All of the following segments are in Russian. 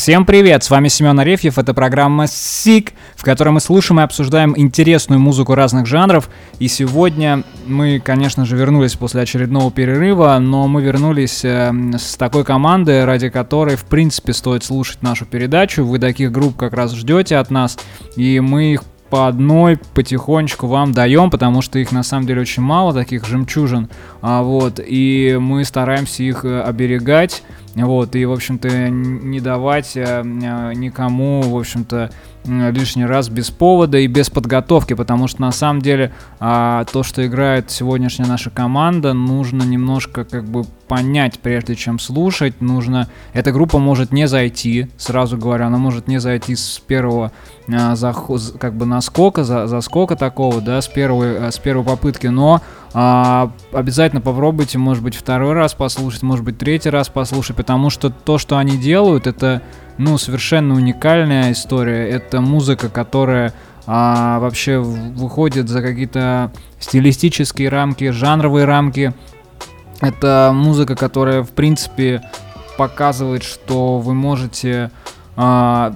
Всем привет, с вами Семен Арефьев, это программа СИК, в которой мы слушаем и обсуждаем интересную музыку разных жанров. И сегодня мы, конечно же, вернулись после очередного перерыва, но мы вернулись э, с такой командой, ради которой, в принципе, стоит слушать нашу передачу. Вы таких групп как раз ждете от нас, и мы их по одной потихонечку вам даем, потому что их на самом деле очень мало, таких жемчужин, а, вот, и мы стараемся их э, оберегать, вот, и, в общем-то, не давать а, никому, в общем-то, лишний раз без повода и без подготовки, потому что на самом деле а, то, что играет сегодняшняя наша команда, нужно немножко как бы понять, прежде чем слушать. Нужно, эта группа может не зайти, сразу говорю, она может не зайти с первого заход, как бы наскока, за, заскока такого, да, с первой, с первой попытки, но а, обязательно попробуйте, может быть, второй раз послушать, может быть, третий раз послушать, потому что то, что они делают, это ну, совершенно уникальная история. Это музыка, которая а, вообще выходит за какие-то стилистические рамки, жанровые рамки. Это музыка, которая, в принципе, показывает, что вы можете а,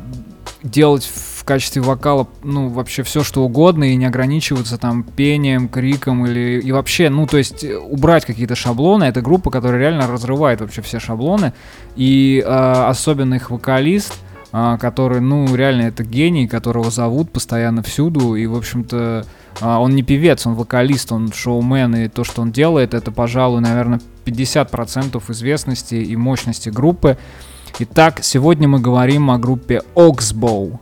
делать в качестве вокала, ну, вообще все, что угодно, и не ограничиваться там пением, криком или... И вообще, ну, то есть э, убрать какие-то шаблоны. Это группа, которая реально разрывает вообще все шаблоны. И э, особенно их вокалист, э, который, ну, реально это гений, которого зовут постоянно всюду. И, в общем-то, э, он не певец, он вокалист, он шоумен. И то, что он делает, это, пожалуй, наверное, 50% известности и мощности группы. Итак, сегодня мы говорим о группе Oxbow.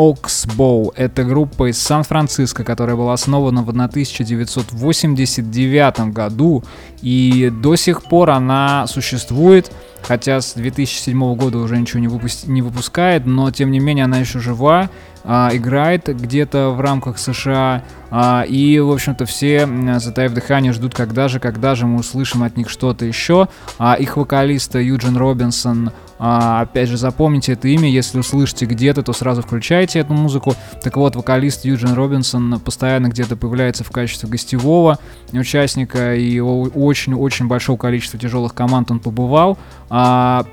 Oxbow. Это группа из Сан-Франциско, которая была основана в 1989 году, и до сих пор она существует, хотя с 2007 года уже ничего не, выпусти, не выпускает, но тем не менее она еще жива, а, играет где-то в рамках США, а, и, в общем-то, все, затаив дыхание, ждут, когда же, когда же мы услышим от них что-то еще. А, их вокалиста Юджин Робинсон а, опять же, запомните это имя, если услышите где-то, то сразу включайте эту музыку. Так вот, вокалист Юджин Робинсон постоянно где-то появляется в качестве гостевого участника, и очень-очень большого количества тяжелых команд он побывал. А,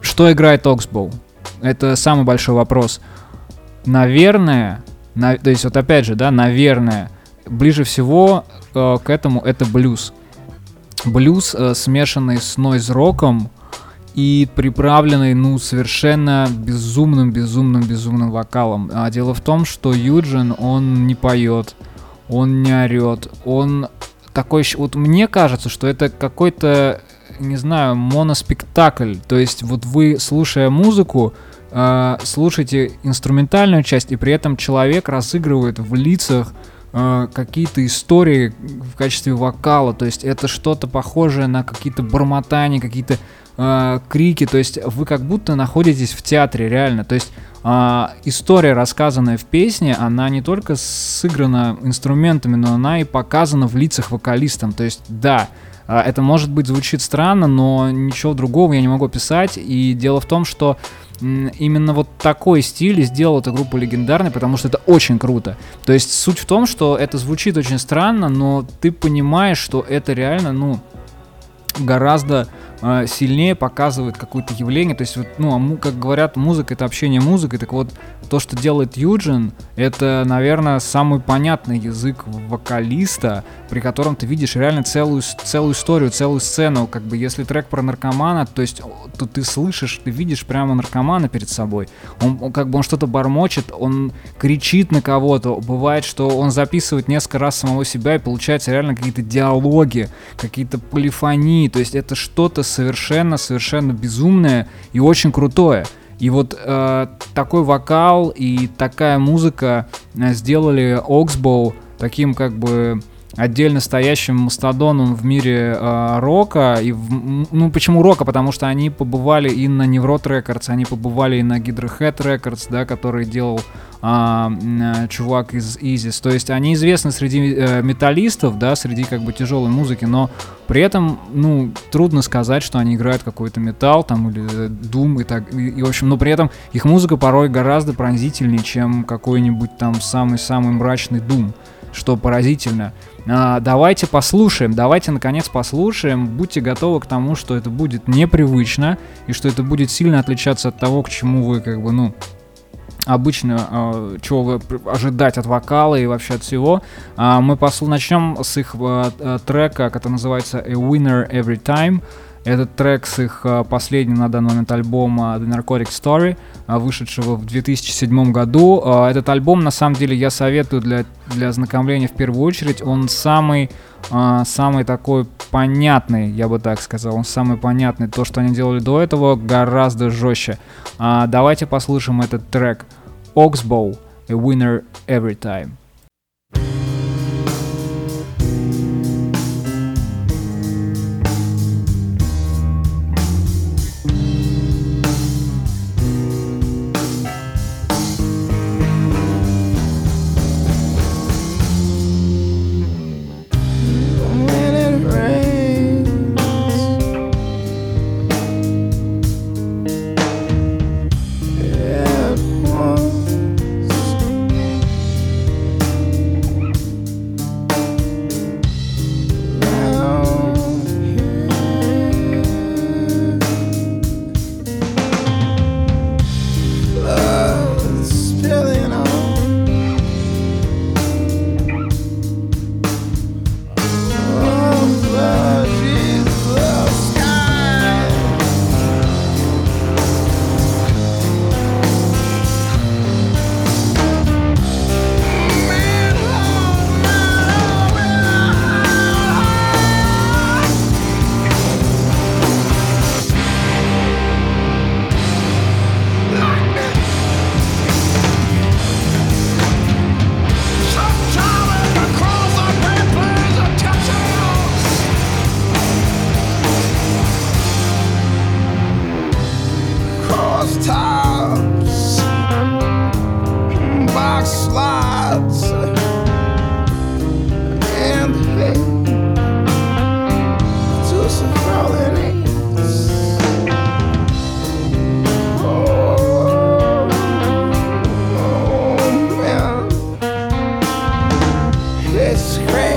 что играет Оксбоу? Это самый большой вопрос. Наверное, на, то есть вот опять же, да, наверное, ближе всего э, к этому это блюз. Блюз, э, смешанный с нойз-роком, и приправленный, ну, совершенно безумным, безумным, безумным вокалом. А дело в том, что Юджин, он не поет, он не орет, он такой... Вот мне кажется, что это какой-то, не знаю, моноспектакль. То есть вот вы, слушая музыку, э, слушаете инструментальную часть, и при этом человек разыгрывает в лицах э, какие-то истории в качестве вокала, то есть это что-то похожее на какие-то бормотания, какие-то э, крики, то есть вы как будто находитесь в театре, реально. То есть э, история, рассказанная в песне, она не только сыграна инструментами, но она и показана в лицах вокалистам. То есть, да, э, это может быть звучит странно, но ничего другого я не могу писать. И дело в том, что именно вот такой стиль сделал эту группу легендарной, потому что это очень круто. То есть суть в том, что это звучит очень странно, но ты понимаешь, что это реально, ну, гораздо э, сильнее показывает какое-то явление. То есть, вот, ну, а как говорят, музыка это общение музыкой. Так вот, то, что делает Юджин, это, наверное, самый понятный язык вокалиста, при котором ты видишь реально целую, целую историю, целую сцену. Как бы, если трек про наркомана, то есть, то ты слышишь, ты видишь прямо наркомана перед собой. Он, он как бы он что-то бормочет, он кричит на кого-то. Бывает, что он записывает несколько раз самого себя и получается реально какие-то диалоги, какие-то полифонии. То есть, это что-то совершенно-совершенно безумное и очень крутое. И вот э, такой вокал и такая музыка э, сделали Oxbow таким как бы отдельно стоящим мастодоном в мире э, рока. И в, ну, почему рока? Потому что они побывали и на Неврот Records, они побывали и на Head Records, да, который делал а, э, чувак из Изис. То есть они известны среди э, металлистов, да, среди как бы тяжелой музыки, но при этом, ну, трудно сказать, что они играют какой-то металл там или дум и так, и, и в общем, но при этом их музыка порой гораздо пронзительнее, чем какой-нибудь там самый-самый мрачный дум. что поразительно. А, давайте послушаем, давайте наконец послушаем. Будьте готовы к тому, что это будет непривычно и что это будет сильно отличаться от того, к чему вы как бы, ну, обычно, э, чего вы ожидать от вокала и вообще от всего. Э, мы посл начнем с их трека, это называется, A Winner Every Time. Этот трек с их э, последнего на данный момент альбома The Narcotic Story, э, вышедшего в 2007 году. Э, этот альбом, на самом деле, я советую для, для ознакомления в первую очередь. Он самый, самый такой понятный, я бы так сказал. Он самый понятный. То, что они делали до этого, гораздо жестче. Давайте послушаем этот трек. Oxbow, a winner every time. disgrace.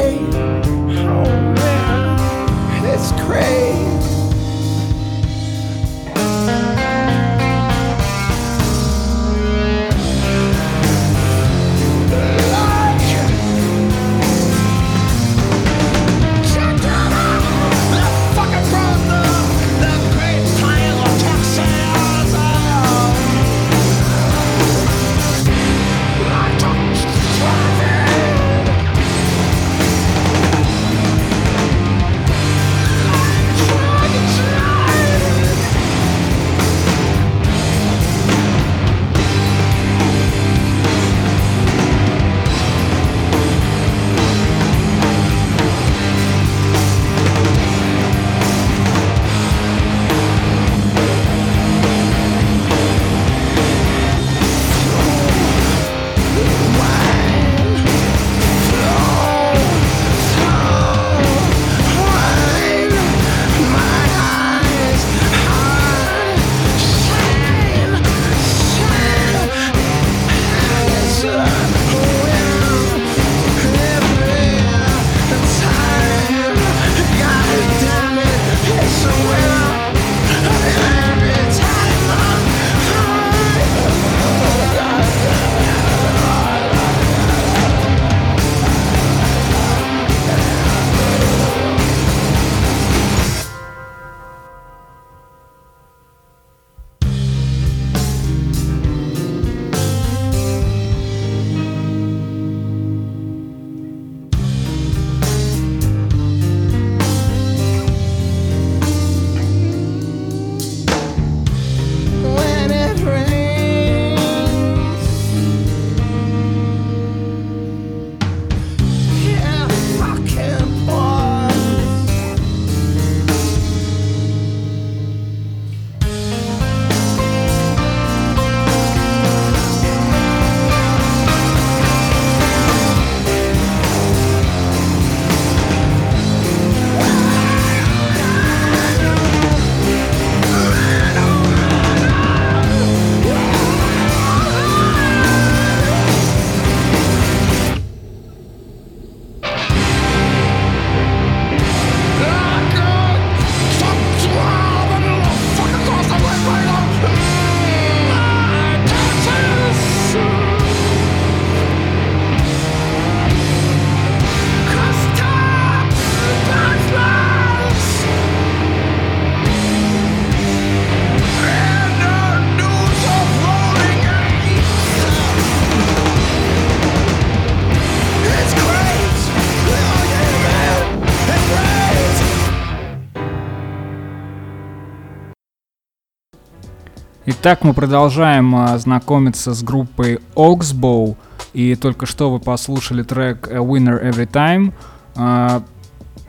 Итак, мы продолжаем а, знакомиться с группой Oxbow, и только что вы послушали трек A Winner Every Time. А,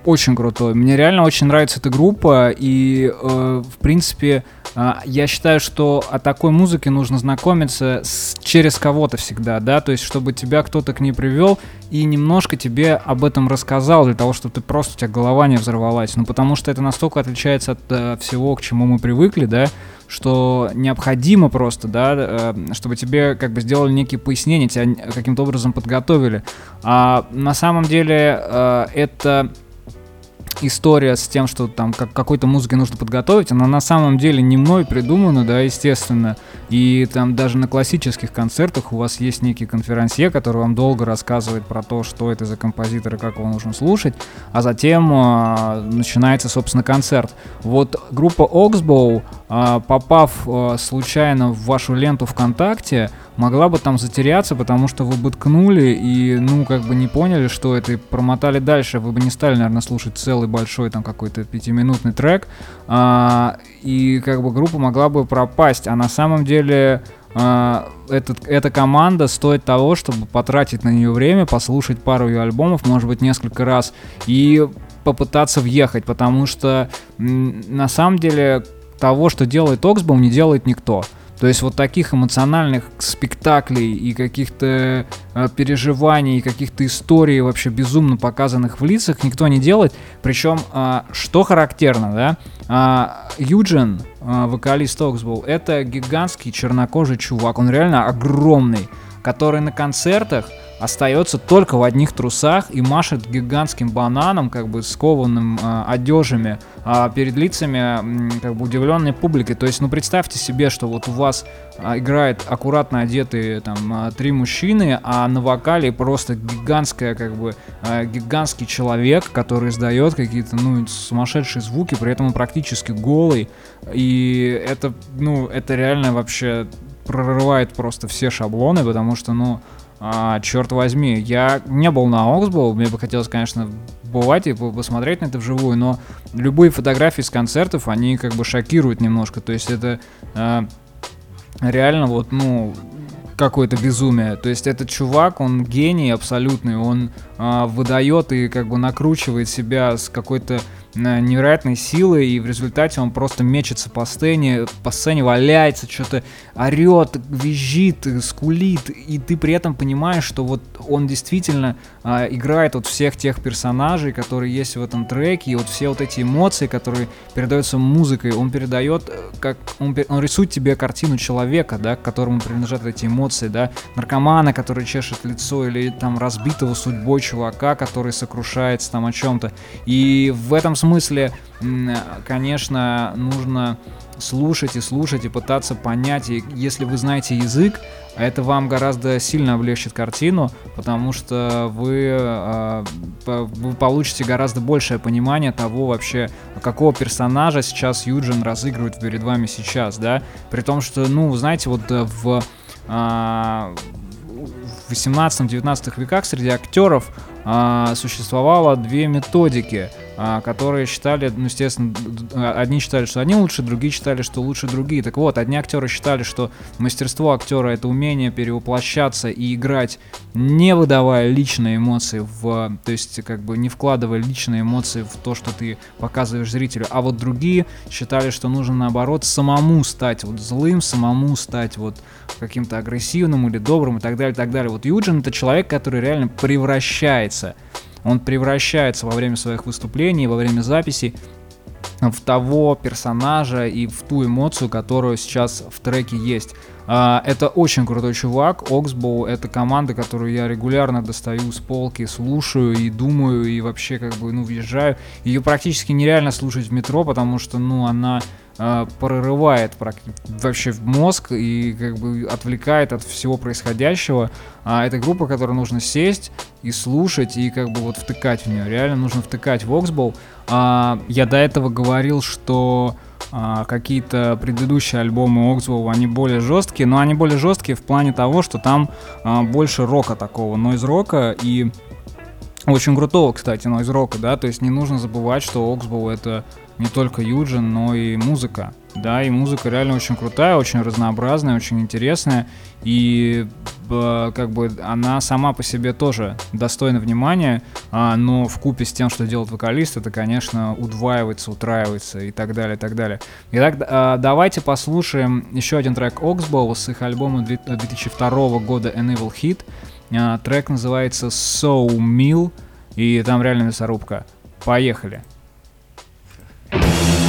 очень крутой. Мне реально очень нравится эта группа, и, э, в принципе, э, я считаю, что о такой музыке нужно знакомиться с, через кого-то всегда, да, то есть, чтобы тебя кто-то к ней привел и немножко тебе об этом рассказал, для того, чтобы ты просто, у тебя голова не взорвалась. Ну, потому что это настолько отличается от э, всего, к чему мы привыкли, да, что необходимо просто, да, э, чтобы тебе как бы сделали некие пояснения, тебя каким-то образом подготовили. А на самом деле э, это история с тем, что там как, какой-то музыке нужно подготовить, она на самом деле не мной придумана, да, естественно. И там даже на классических концертах у вас есть некий конферансье, который вам долго рассказывает про то, что это за композитор и как его нужно слушать, а затем э, начинается, собственно, концерт. Вот группа Oxbow, э, попав э, случайно в вашу ленту ВКонтакте, могла бы там затеряться, потому что вы бы ткнули и, ну, как бы не поняли, что это, и промотали дальше, вы бы не стали, наверное, слушать целый большой там какой-то пятиминутный трек, а, и как бы группа могла бы пропасть, а на самом деле а, этот, эта команда стоит того, чтобы потратить на нее время, послушать пару ее альбомов, может быть, несколько раз, и попытаться въехать, потому что на самом деле того, что делает Оксбом, не делает никто. То есть вот таких эмоциональных спектаклей и каких-то э, переживаний, каких-то историй вообще безумно показанных в лицах никто не делает. Причем, э, что характерно, да, э, Юджин, э, вокалист Оксбол, это гигантский чернокожий чувак, он реально огромный, который на концертах остается только в одних трусах и машет гигантским бананом, как бы скованным э, одежами э, перед лицами э, как бы удивленной публики. То есть, ну представьте себе, что вот у вас э, играет аккуратно одетые там э, три мужчины, а на вокале просто гигантская как бы э, гигантский человек, который издает какие-то ну сумасшедшие звуки, при этом он практически голый, и это ну это реально вообще прорывает просто все шаблоны, потому что ну а, черт возьми, я не был на Оксбол, мне бы хотелось, конечно, бывать и посмотреть на это вживую, но любые фотографии с концертов, они как бы шокируют немножко, то есть это а, реально вот, ну, какое-то безумие. То есть этот чувак, он гений абсолютный, он а, выдает и как бы накручивает себя с какой-то невероятной силой, и в результате он просто мечется по сцене, по сцене валяется, что-то орет, визжит, скулит, и ты при этом понимаешь, что вот он действительно а, играет вот всех тех персонажей, которые есть в этом треке, и вот все вот эти эмоции, которые передаются музыкой, он передает, э, как он, он рисует тебе картину человека, да, к которому принадлежат эти эмоции, да, наркомана, который чешет лицо, или там разбитого судьбой чувака, который сокрушается там о чем-то, и в этом смысле, конечно, нужно слушать и слушать и пытаться понять. И если вы знаете язык, это вам гораздо сильно облегчит картину, потому что вы, э, вы получите гораздо большее понимание того вообще, какого персонажа сейчас Юджин разыгрывает перед вами сейчас, да. При том, что, ну, знаете, вот э, в, э, в 18-19 веках среди актеров э, существовало две методики – а, которые считали, ну, естественно, одни считали, что они лучше, другие считали, что лучше другие. Так вот, одни актеры считали, что мастерство актера это умение перевоплощаться и играть, не выдавая личные эмоции в, то есть, как бы не вкладывая личные эмоции в то, что ты показываешь зрителю. А вот другие считали, что нужно наоборот самому стать вот злым, самому стать вот каким-то агрессивным или добрым и так далее, и так далее. Вот Юджин это человек, который реально превращается он превращается во время своих выступлений, во время записи в того персонажа и в ту эмоцию, которую сейчас в треке есть. А, это очень крутой чувак. Oxbow — это команда, которую я регулярно достаю с полки, слушаю и думаю, и вообще как бы, ну, въезжаю. Ее практически нереально слушать в метро, потому что, ну, она э, прорывает вообще в мозг и как бы отвлекает от всего происходящего. А это группа, которую нужно сесть и слушать и как бы вот втыкать в нее. Реально нужно втыкать в Oxbow. А, я до этого говорил, что а, какие-то предыдущие альбомы Oxbow, они более жесткие, но они более жесткие в плане того, что там а, больше рока такого, нойз рока и очень крутого, кстати, нойз рока, да, то есть не нужно забывать, что Oxbow это не только Юджин, но и музыка. Да, и музыка реально очень крутая, очень разнообразная, очень интересная. И как бы она сама по себе тоже достойна внимания, а, но в купе с тем, что делает вокалист, это, конечно, удваивается, утраивается и так далее, и так далее. Итак, а, давайте послушаем еще один трек Oxbow с их альбома 2002 года An Hit. А, трек называется So Mill, и там реально мясорубка. Поехали! Bye.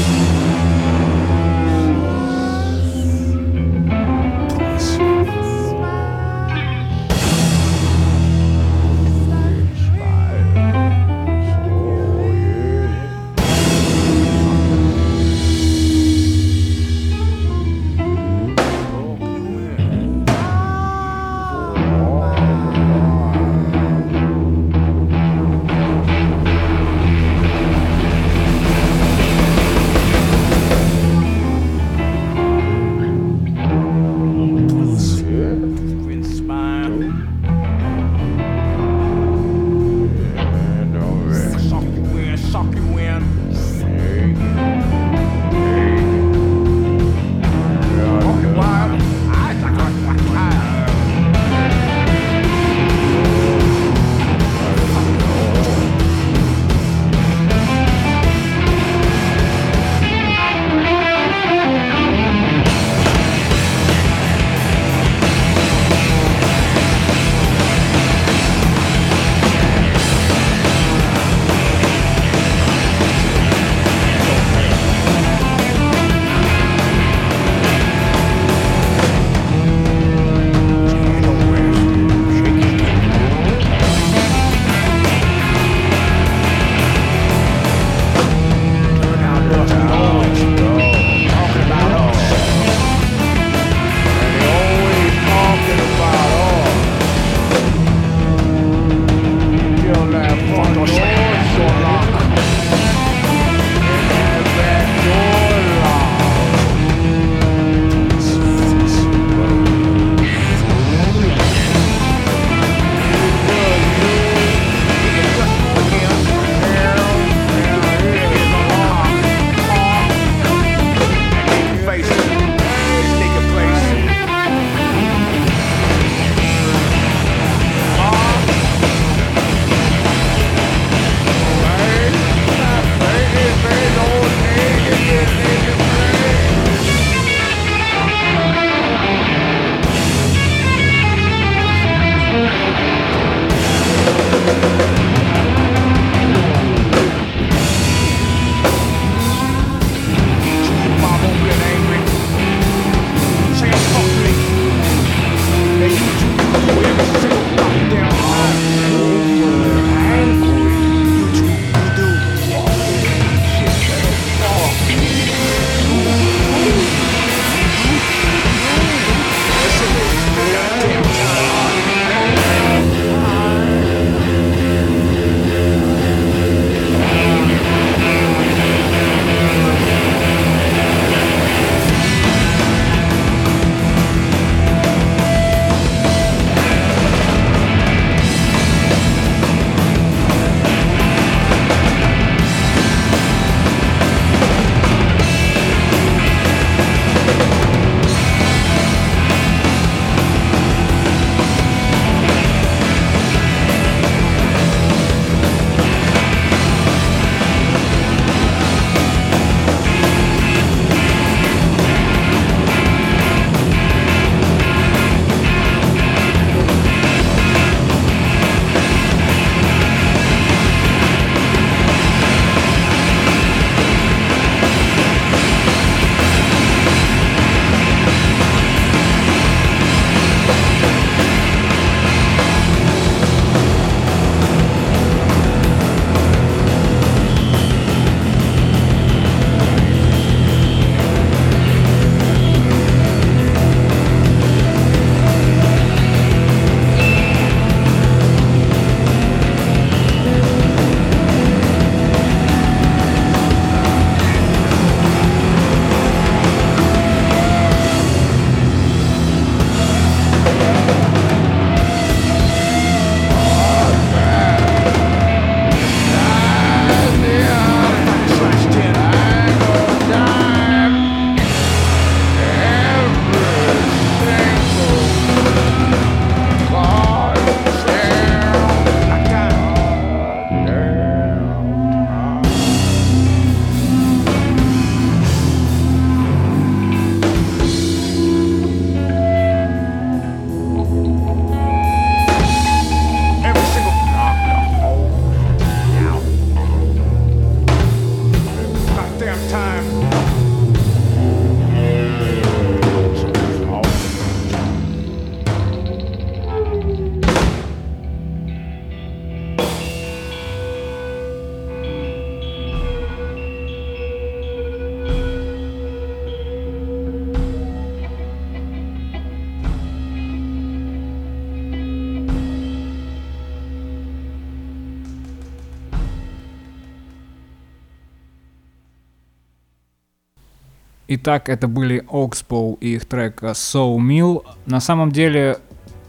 Итак, это были Oxbow и их трек So Mill. На самом деле,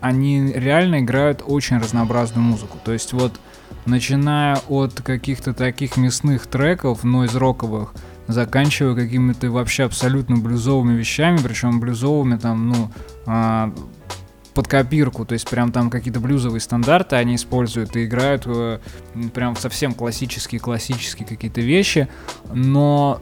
они реально играют очень разнообразную музыку. То есть вот, начиная от каких-то таких мясных треков, нойз-роковых, заканчивая какими-то вообще абсолютно блюзовыми вещами, причем блюзовыми там, ну, а, под копирку, то есть прям там какие-то блюзовые стандарты они используют и играют э, прям совсем классические-классические какие-то вещи, но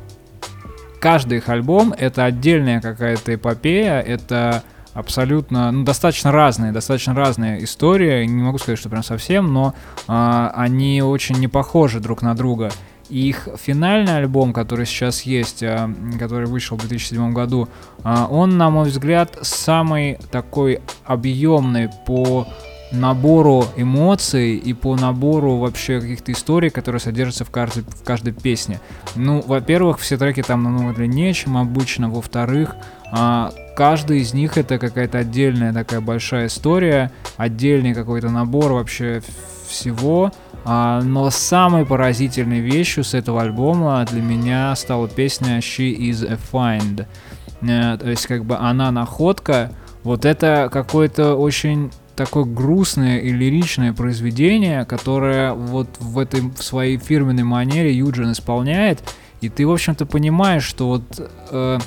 каждый их альбом это отдельная какая-то эпопея, это абсолютно, ну, достаточно разные, достаточно разные истории. Не могу сказать, что прям совсем, но э, они очень не похожи друг на друга. И их финальный альбом, который сейчас есть, э, который вышел в 2007 году, э, он, на мой взгляд, самый такой объемный по набору эмоций и по набору вообще каких-то историй, которые содержатся в каждой, в каждой песне. Ну, во-первых, все треки там намного длиннее, чем обычно. Во-вторых, а, каждый из них это какая-то отдельная такая большая история, отдельный какой-то набор вообще всего. А, но самой поразительной вещью с этого альбома для меня стала песня She is a Find. Э, то есть как бы она находка. Вот это какое-то очень такое грустное и лиричное произведение, которое вот в этой в своей фирменной манере Юджин исполняет, и ты, в общем-то, понимаешь, что вот э,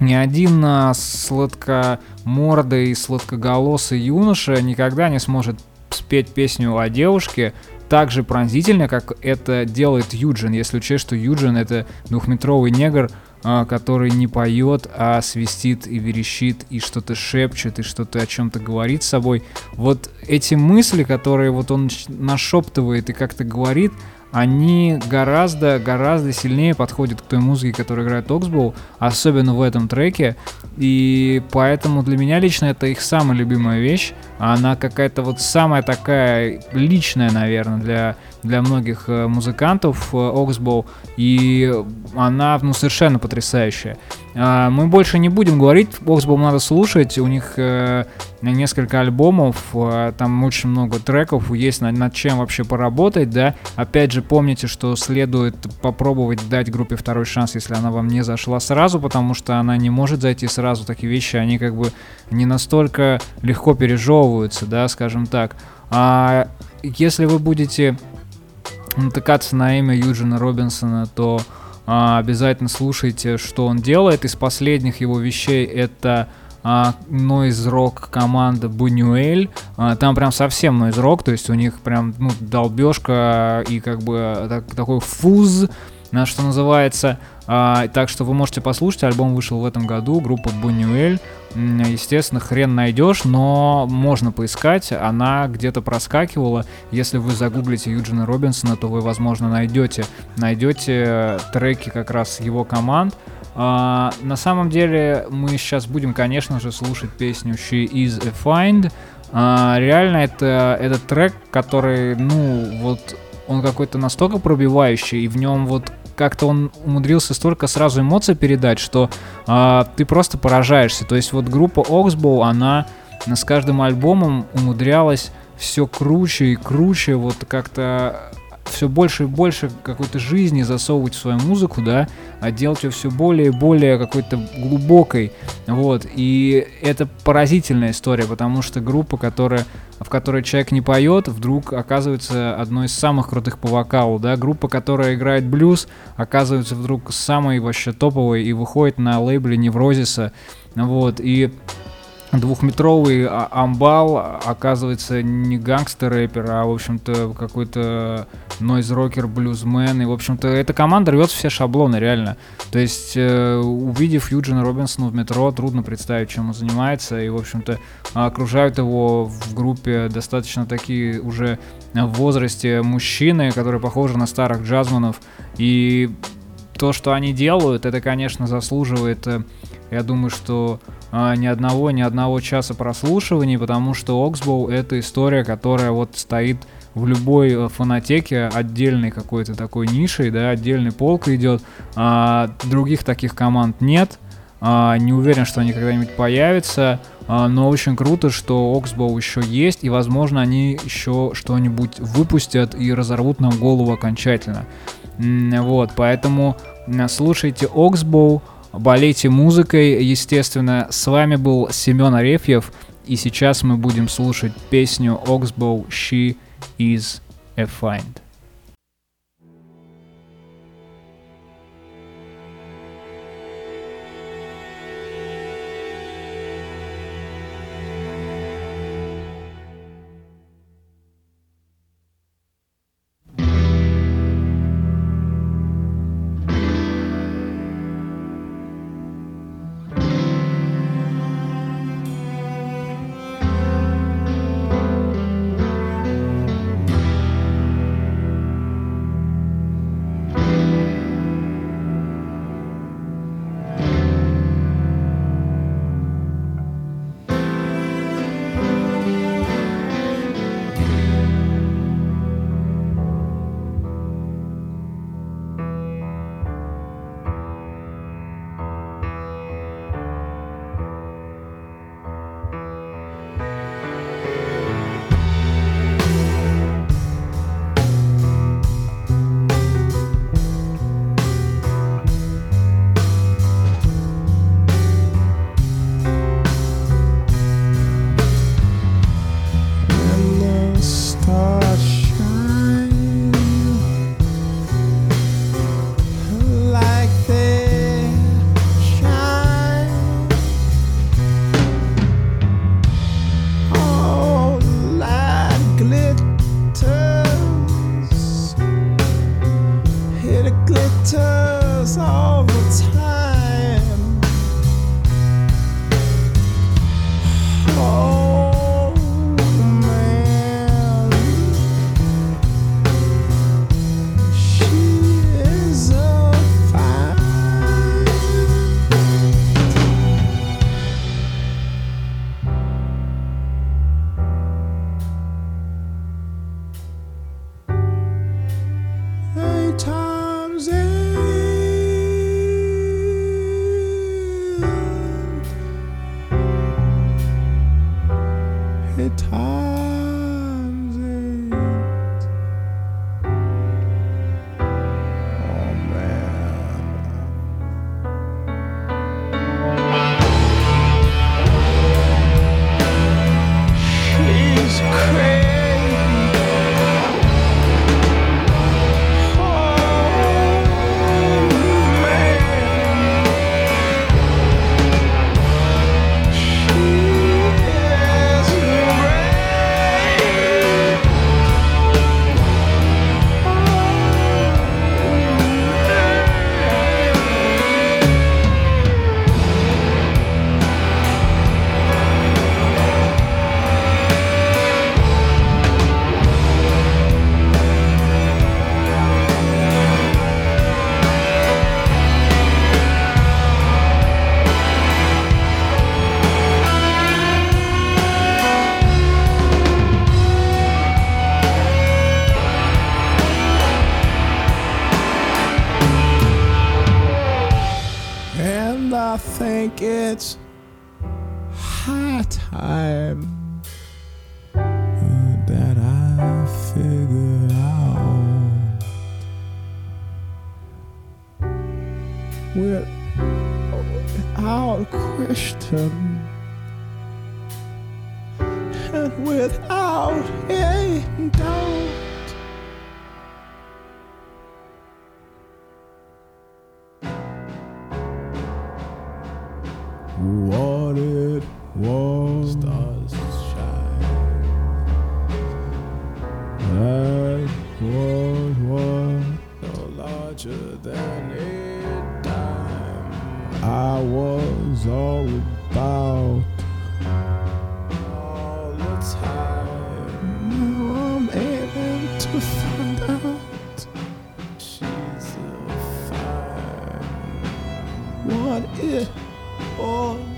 ни один сладкомордый и сладкоголосый юноша никогда не сможет спеть песню о девушке так же пронзительно, как это делает Юджин, если учесть, что Юджин это двухметровый негр, который не поет, а свистит и верещит, и что-то шепчет, и что-то о чем-то говорит с собой. Вот эти мысли, которые вот он нашептывает и как-то говорит, они гораздо-гораздо сильнее подходят к той музыке, которую играет Oxbow, особенно в этом треке. И поэтому для меня лично это их самая любимая вещь. Она какая-то вот самая такая личная, наверное, для для многих э, музыкантов Oxbow, э, и она ну, совершенно потрясающая. А, мы больше не будем говорить, Oxbow надо слушать, у них э, несколько альбомов, там очень много треков, есть над, над чем вообще поработать, да. Опять же, помните, что следует попробовать дать группе второй шанс, если она вам не зашла сразу, потому что она не может зайти сразу, такие вещи, они как бы не настолько легко пережевываются, да, скажем так. А если вы будете натыкаться на имя Юджина Робинсона, то а, обязательно слушайте, что он делает. Из последних его вещей это а, rock команда Бунюэль. А, там прям совсем rock, то есть у них прям ну, долбежка и как бы так, такой фуз, на что называется. А, так что вы можете послушать, альбом вышел в этом году, группа Бунюэль. Естественно, хрен найдешь, но можно поискать. Она где-то проскакивала. Если вы загуглите Юджина Робинсона, то вы, возможно, найдете, найдете треки как раз его команд. А, на самом деле, мы сейчас будем, конечно же, слушать песню She is a Find. А, реально, это, это трек, который, ну, вот он какой-то настолько пробивающий, и в нем вот как-то он умудрился столько сразу эмоций передать, что э, ты просто поражаешься. То есть вот группа Oxbow, она с каждым альбомом умудрялась все круче и круче, вот как-то все больше и больше какой-то жизни засовывать в свою музыку, да, а делать ее все более и более какой-то глубокой, вот, и это поразительная история, потому что группа, которая, в которой человек не поет, вдруг оказывается одной из самых крутых по вокалу, да, группа, которая играет блюз, оказывается вдруг самой вообще топовой и выходит на лейбле Неврозиса, вот, и двухметровый а, амбал оказывается не гангстер-рэпер, а, в общем-то, какой-то нойз-рокер, блюзмен. И, в общем-то, эта команда рвет все шаблоны, реально. То есть, э, увидев Юджина Робинсона в метро, трудно представить, чем он занимается. И, в общем-то, окружают его в группе достаточно такие уже в возрасте мужчины, которые похожи на старых джазманов. И то, что они делают, это, конечно, заслуживает, э, я думаю, что а, ни одного, ни одного часа прослушиваний, потому что Oxbow это история, которая вот стоит в любой э, фонотеке отдельной какой-то такой нишей, да, отдельный полк идет. А, других таких команд нет. А, не уверен, что они когда-нибудь появятся. А, но очень круто, что Oxbow еще есть, и, возможно, они еще что-нибудь выпустят и разорвут нам голову окончательно. Вот, поэтому слушайте Oxbow, болейте музыкой, естественно. С вами был Семен Арефьев, и сейчас мы будем слушать песню Oxbow «She is a Find». it's high time. Uh, that I figured out. Without question. And without a doubt. What if all